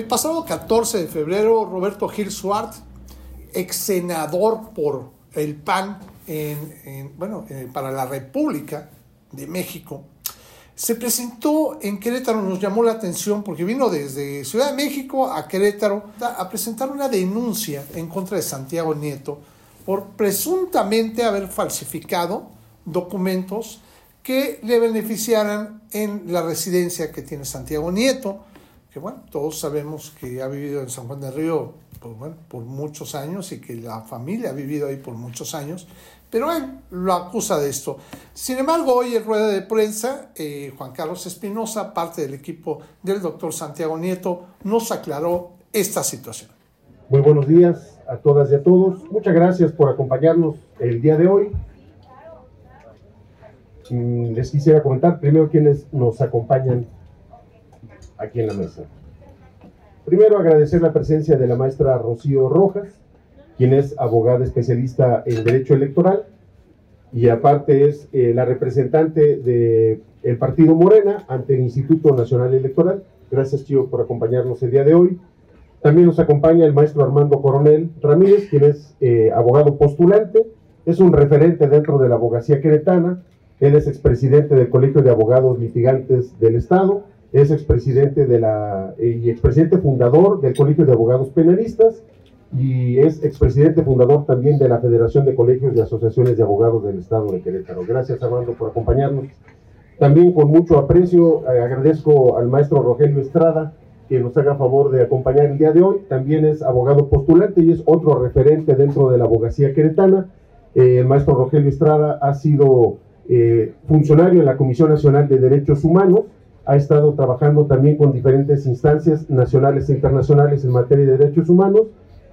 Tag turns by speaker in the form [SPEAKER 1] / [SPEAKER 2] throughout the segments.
[SPEAKER 1] El pasado 14 de febrero, Roberto Gil Suart, ex senador por el PAN en, bueno, eh, para la República de México, se presentó en Querétaro, nos llamó la atención porque vino desde Ciudad de México a Querétaro a presentar una denuncia en contra de Santiago Nieto por presuntamente haber falsificado documentos que le beneficiaran en la residencia que tiene Santiago Nieto, que bueno, todos sabemos que ha vivido en San Juan del Río por, bueno, por muchos años y que la familia ha vivido ahí por muchos años pero él lo acusa de esto. Sin embargo, hoy en rueda de prensa, eh, Juan Carlos Espinosa, parte del equipo del doctor Santiago Nieto, nos aclaró esta situación.
[SPEAKER 2] Muy buenos días a todas y a todos. Muchas gracias por acompañarnos el día de hoy. Mm, les quisiera comentar primero quienes nos acompañan aquí en la mesa. Primero agradecer la presencia de la maestra Rocío Rojas, quien es abogada especialista en Derecho Electoral y aparte es eh, la representante del partido Morena ante el Instituto Nacional Electoral. Gracias, Chío, por acompañarnos el día de hoy. También nos acompaña el maestro Armando Coronel Ramírez, quien es eh, abogado postulante, es un referente dentro de la abogacía queretana, él es expresidente del Colegio de Abogados Litigantes del Estado, es expresidente de la, y expresidente fundador del Colegio de Abogados Penalistas, y es expresidente fundador también de la Federación de Colegios y Asociaciones de Abogados del Estado de Querétaro. Gracias, Armando, por acompañarnos. También con mucho aprecio eh, agradezco al maestro Rogelio Estrada que nos haga favor de acompañar el día de hoy. También es abogado postulante y es otro referente dentro de la abogacía queretana. Eh, el maestro Rogelio Estrada ha sido eh, funcionario en la Comisión Nacional de Derechos Humanos, ha estado trabajando también con diferentes instancias nacionales e internacionales en materia de derechos humanos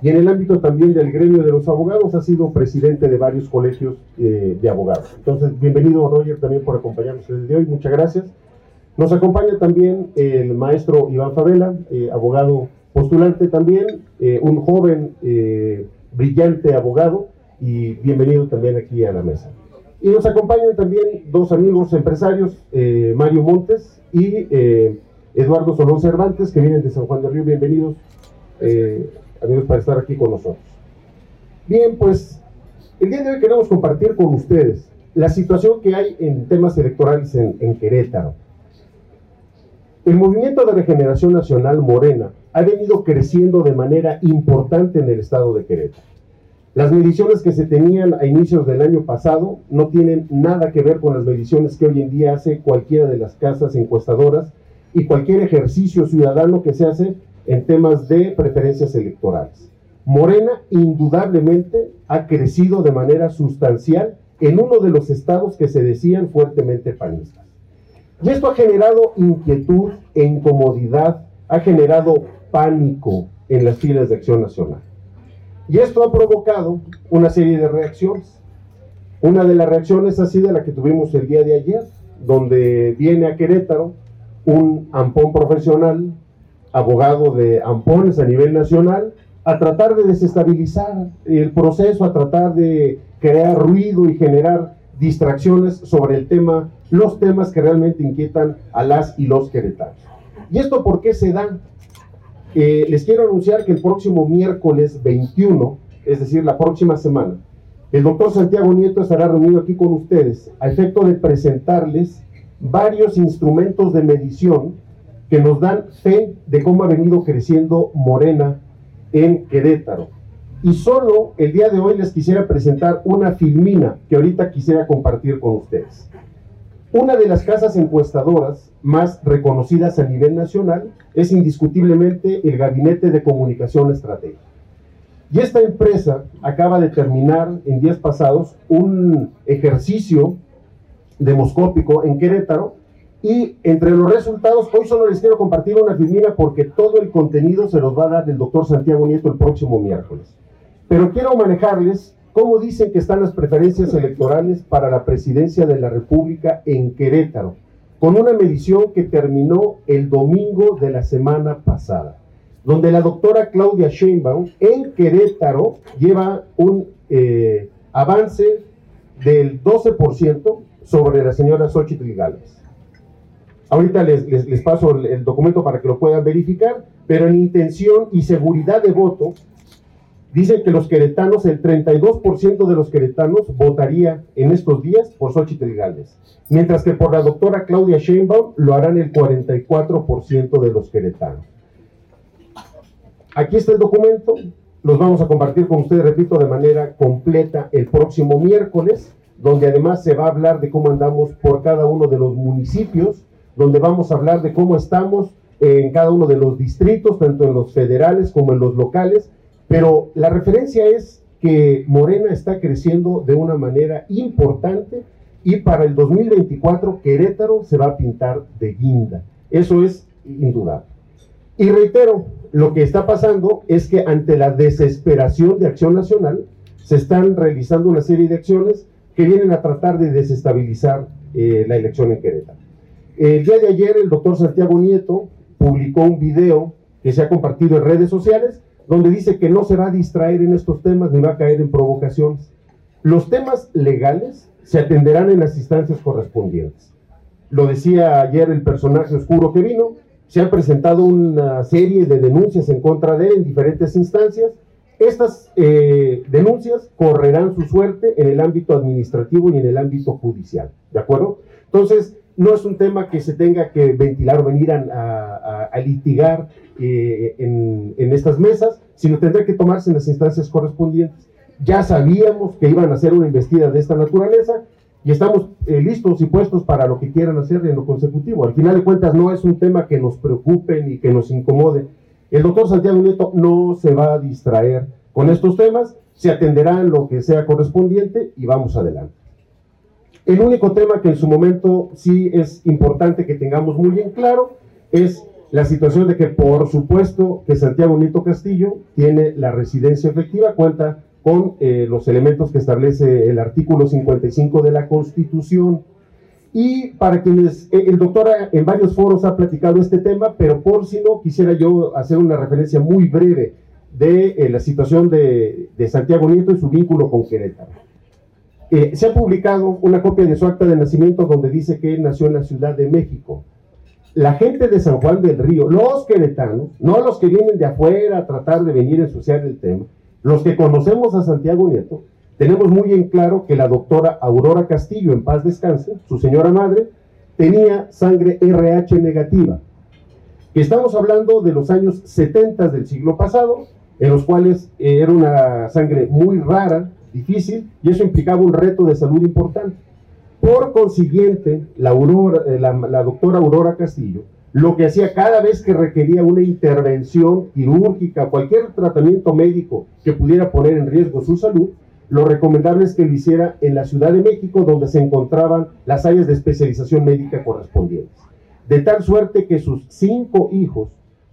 [SPEAKER 2] y en el ámbito también del gremio de los abogados, ha sido presidente de varios colegios eh, de abogados. Entonces, bienvenido Roger también por acompañarnos desde hoy, muchas gracias. Nos acompaña también el maestro Iván Favela, eh, abogado postulante también, eh, un joven brillante abogado y bienvenido también aquí a la mesa. Y nos acompañan también dos amigos empresarios, Mario Montes y Eduardo Solón Cervantes, que vienen de San Juan del Río. Bienvenidos amigos, para estar aquí con nosotros. Bien, pues el día de hoy queremos compartir con ustedes la situación que hay en temas electorales en Querétaro. El movimiento de regeneración nacional Morena ha venido creciendo de manera importante en el estado de Querétaro. Las mediciones que se tenían a inicios del año pasado no tienen nada que ver con las mediciones que hoy en día hace cualquiera de las casas encuestadoras y cualquier ejercicio ciudadano que se hace en temas de preferencias electorales. Morena indudablemente ha crecido de manera sustancial en uno de los estados que se decían fuertemente panistas. Y esto ha generado inquietud e incomodidad, ha generado pánico en las filas de Acción Nacional. Y esto ha provocado una serie de reacciones. Una de las reacciones ha sido la que tuvimos el día de ayer, donde viene a Querétaro un ampón profesional abogado de ampones a nivel nacional, a tratar de desestabilizar el proceso, a tratar de crear ruido y generar distracciones sobre el tema, los temas que realmente inquietan a las y los queretanos. ¿Y esto por qué se da? Eh, les quiero anunciar que el próximo miércoles 21, es decir, la próxima semana, el doctor Santiago Nieto estará reunido aquí con ustedes a efecto de presentarles varios instrumentos de medición que nos dan fe de cómo ha venido creciendo Morena en Querétaro. Y solo el día de hoy les quisiera presentar una filmina que ahorita quisiera compartir con ustedes. Una de las casas encuestadoras más reconocidas a nivel nacional es indiscutiblemente el Gabinete de Comunicación Estratégica. Y esta empresa acaba de terminar en días pasados un ejercicio demoscópico en Querétaro y entre los resultados, hoy solo les quiero compartir una filmina porque todo el contenido se los va a dar el doctor Santiago Nieto el próximo miércoles. Pero quiero manejarles cómo dicen que están las preferencias electorales para la presidencia de la República en Querétaro, con una medición que terminó el domingo de la semana pasada, donde la doctora Claudia Sheinbaum en Querétaro lleva un eh, avance del 12% sobre la señora Xochitl Gálvez. Ahorita les, les, paso el, documento para que lo puedan verificar, pero en intención y seguridad de voto, dicen que los queretanos, el 32% de los queretanos votaría en estos días por Xochitl Gálvez, mientras que por la doctora Claudia Sheinbaum lo harán el 44% de los queretanos. Aquí está el documento, los vamos a compartir con ustedes, repito, de manera completa el próximo miércoles, donde además se va a hablar de cómo andamos por cada uno de los municipios, donde vamos a hablar de cómo estamos en cada uno de los distritos, tanto en los federales como en los locales, pero la referencia es que Morena está creciendo de una manera importante y para el 2024 Querétaro se va a pintar de guinda. Eso es indudable. Y reitero, lo que está pasando es que ante la desesperación de Acción Nacional, se están realizando una serie de acciones que vienen a tratar de desestabilizar eh, la elección en Querétaro. El día de ayer el doctor Santiago Nieto publicó un video que se ha compartido en redes sociales donde dice que no se va a distraer en estos temas ni va a caer en provocaciones. Los temas legales se atenderán en las instancias correspondientes. Lo decía ayer el personaje oscuro que vino, se han presentado una serie de denuncias en contra de él en diferentes instancias. Estas eh, denuncias correrán su suerte en el ámbito administrativo y en el ámbito judicial. ¿De acuerdo? Entonces, no es un tema que se tenga que ventilar o venir a, litigar eh, en, estas mesas, sino tendrá que tomarse en las instancias correspondientes. Ya sabíamos que iban a hacer una investida de esta naturaleza y estamos eh, listos y puestos para lo que quieran hacer en lo consecutivo. Al final de cuentas no es un tema que nos preocupe ni que nos incomode. El doctor Santiago Nieto no se va a distraer con estos temas, se atenderá en lo que sea correspondiente y vamos adelante. El único tema que en su momento sí es importante que tengamos muy bien claro es la situación de que por supuesto que Santiago Nieto Castillo tiene la residencia efectiva, cuenta con eh, los elementos que establece el artículo 55 de la Constitución. Y para quienes, eh, el doctor en varios foros ha platicado este tema, pero por si no, quisiera yo hacer una referencia muy breve de eh, la situación de, Santiago Nieto y su vínculo con Querétaro. Se ha publicado una copia de su acta de nacimiento donde dice que él nació en la Ciudad de México. La gente de San Juan del Río, los queretanos, no los que vienen de afuera a tratar de venir a ensuciar el tema, los que conocemos a Santiago Nieto, tenemos muy en claro que la doctora Aurora Castillo, en paz descanse, su señora madre, tenía sangre RH negativa. Estamos hablando de los años 70 del siglo pasado, en los cuales eh, era una sangre muy rara, difícil y eso implicaba un reto de salud importante. Por consiguiente, la, eh, la, doctora Aurora Castillo lo que hacía cada vez que requería una intervención quirúrgica, cualquier tratamiento médico que pudiera poner en riesgo su salud, lo recomendable es que lo hiciera en la Ciudad de México, donde se encontraban las áreas de especialización médica correspondientes. De tal suerte que sus cinco hijos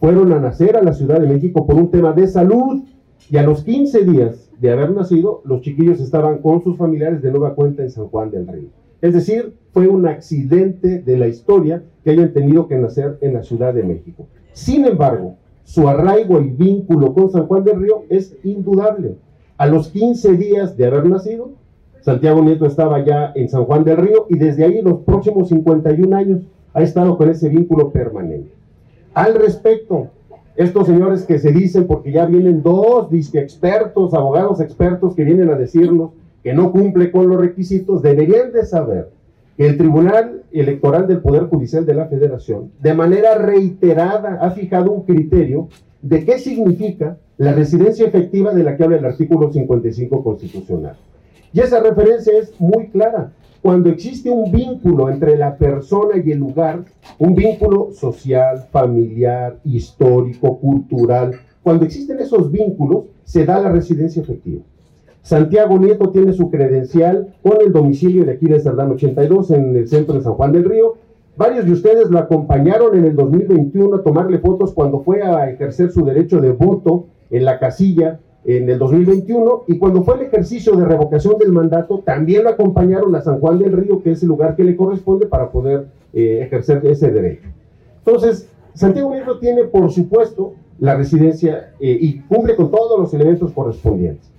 [SPEAKER 2] fueron a nacer a la Ciudad de México por un tema de salud y a los 15 días de haber nacido, los chiquillos estaban con sus familiares de nueva cuenta en San Juan del Río. Es decir, fue un accidente de la historia que hayan tenido que nacer en la Ciudad de México. Sin embargo, su arraigo y vínculo con San Juan del Río es indudable. A los 15 días de haber nacido, Santiago Nieto estaba ya en San Juan del Río y desde ahí los próximos 51 años ha estado con ese vínculo permanente. Al respecto, estos señores que se dicen, porque ya vienen dos expertos, abogados expertos que vienen a decirnos que no cumple con los requisitos, deberían de saber que el Tribunal Electoral del Poder Judicial de la Federación, de manera reiterada, ha fijado un criterio de qué significa la residencia efectiva de la que habla el artículo 55 constitucional. Y esa referencia es muy clara cuando existe un vínculo entre la persona y el lugar, un vínculo social, familiar, histórico, cultural, cuando existen esos vínculos, se da la residencia efectiva. Santiago Nieto tiene su credencial con el domicilio de Aquiles Cerdán 82 en el centro de San Juan del Río. Varios de ustedes lo acompañaron en el 2021 a tomarle fotos cuando fue a ejercer su derecho de voto en la casilla en el 2021 y cuando fue el ejercicio de revocación del mandato también lo acompañaron a San Juan del Río, que es el lugar que le corresponde para poder eh, ejercer ese derecho. Entonces, Santiago Nieto tiene, por supuesto, la residencia eh, y cumple con todos los elementos correspondientes.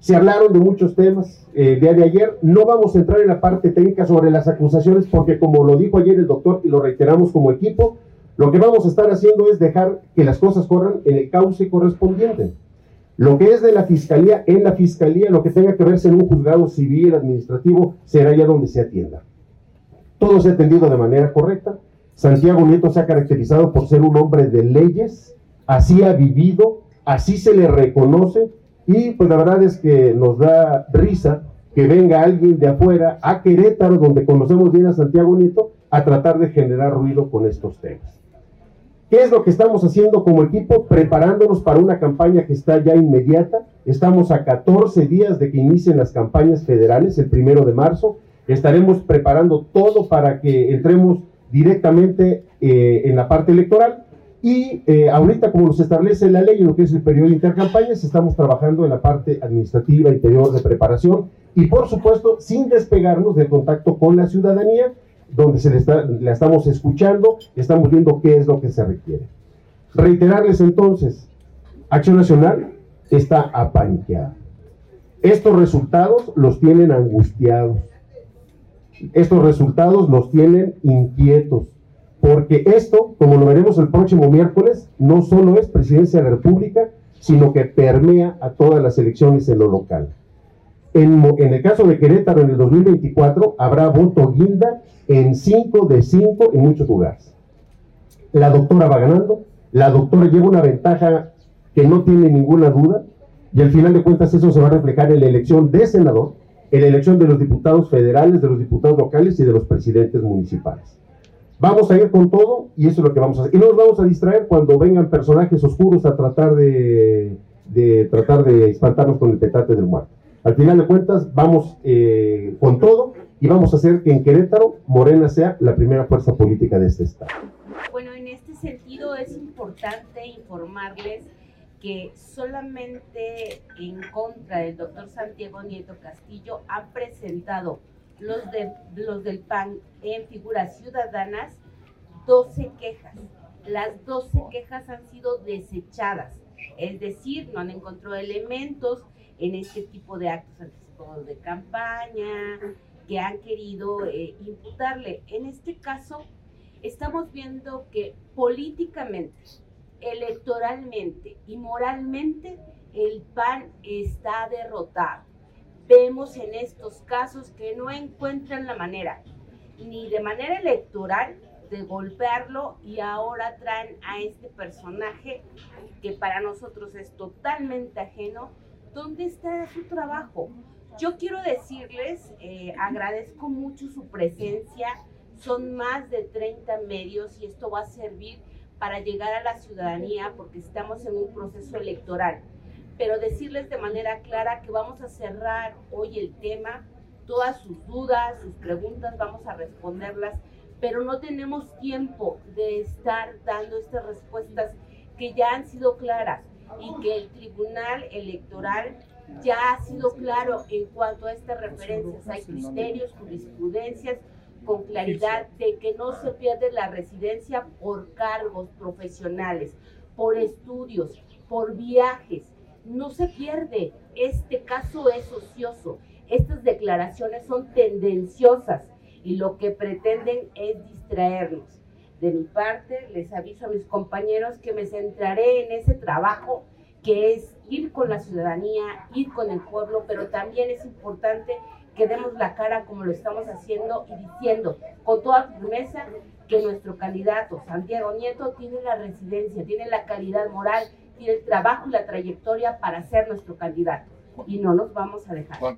[SPEAKER 2] Se hablaron de muchos temas eh, día de ayer. No vamos a entrar en la parte técnica sobre las acusaciones porque como lo dijo ayer el doctor y lo reiteramos como equipo, lo que vamos a estar haciendo es dejar que las cosas corran en el cauce correspondiente. Lo que es de la fiscalía, en la fiscalía, lo que tenga que verse en un juzgado civil, administrativo, será ya donde se atienda. Todo se ha atendido de manera correcta. Santiago Nieto se ha caracterizado por ser un hombre de leyes, así ha vivido, así se le reconoce y pues la verdad es que nos da risa que venga alguien de afuera a Querétaro, donde conocemos bien a Santiago Nieto, a tratar de generar ruido con estos temas. ¿Qué es lo que estamos haciendo como equipo? Preparándonos para una campaña que está ya inmediata. Estamos a 14 días de que inicien las campañas federales, el primero de marzo. Estaremos preparando todo para que entremos directamente eh, en la parte electoral y eh, ahorita, como nos establece la ley lo que es el periodo de intercampañas, estamos trabajando en la parte administrativa, interior de preparación y, por supuesto, sin despegarnos del contacto con la ciudadanía, donde se le está, la estamos escuchando, estamos viendo qué es lo que se requiere. Reiterarles entonces, Acción Nacional está apanqueada. Estos resultados los tienen angustiados. Estos resultados los tienen inquietos porque esto, como lo veremos el próximo miércoles, no solo es presidencia de la República, sino que permea a todas las elecciones en lo local. En, el caso de Querétaro, en el 2024, habrá voto guinda en 5 de 5 en muchos lugares. La doctora va ganando, la doctora lleva una ventaja que no tiene ninguna duda, y al final de cuentas eso se va a reflejar en la elección de senador, en la elección de los diputados federales, de los diputados locales y de los presidentes municipales. Vamos a ir con todo y eso es lo que vamos a hacer. Y no nos vamos a distraer cuando vengan personajes oscuros a tratar de, tratar de espantarnos con el petate del muerto. Al final de cuentas, vamos eh, con todo y vamos a hacer que en Querétaro Morena sea la primera fuerza política de este estado.
[SPEAKER 3] Bueno, en este sentido es importante informarles que solamente en contra del doctor Santiago Nieto Castillo ha presentado los, de, los del PAN en figuras ciudadanas 12 quejas. Las 12 quejas han sido desechadas, es decir, no han encontrado elementos en este tipo de actos anticipados de campaña que han querido eh, imputarle. En este caso, estamos viendo que políticamente, electoralmente y moralmente, el PAN está derrotado vemos en estos casos que no encuentran la manera, ni de manera electoral, de golpearlo y ahora traen a este personaje que para nosotros es totalmente ajeno. ¿Dónde está su trabajo? Yo quiero decirles, eh, agradezco mucho su presencia, son más de 30 medios y esto va a servir para llegar a la ciudadanía porque estamos en un proceso electoral pero decirles de manera clara que vamos a cerrar hoy el tema, todas sus dudas, sus preguntas, vamos a responderlas, pero no tenemos tiempo de estar dando estas respuestas que ya han sido claras y que el Tribunal Electoral ya ha sido claro en cuanto a estas referencias. Hay criterios, jurisprudencias con claridad de que no se pierde la residencia por cargos profesionales, por estudios, por viajes no se pierde. Este caso es ocioso. Estas declaraciones son tendenciosas y lo que pretenden es distraernos. De mi parte, les aviso a mis compañeros que me centraré en ese trabajo que es ir con la ciudadanía, ir con el pueblo, pero también es importante que demos la cara como lo estamos haciendo y diciendo con toda firmeza que nuestro candidato Santiago Nieto tiene la residencia, tiene la calidad moral compartir el trabajo y la trayectoria para ser nuestro candidato. Y no nos vamos a dejar.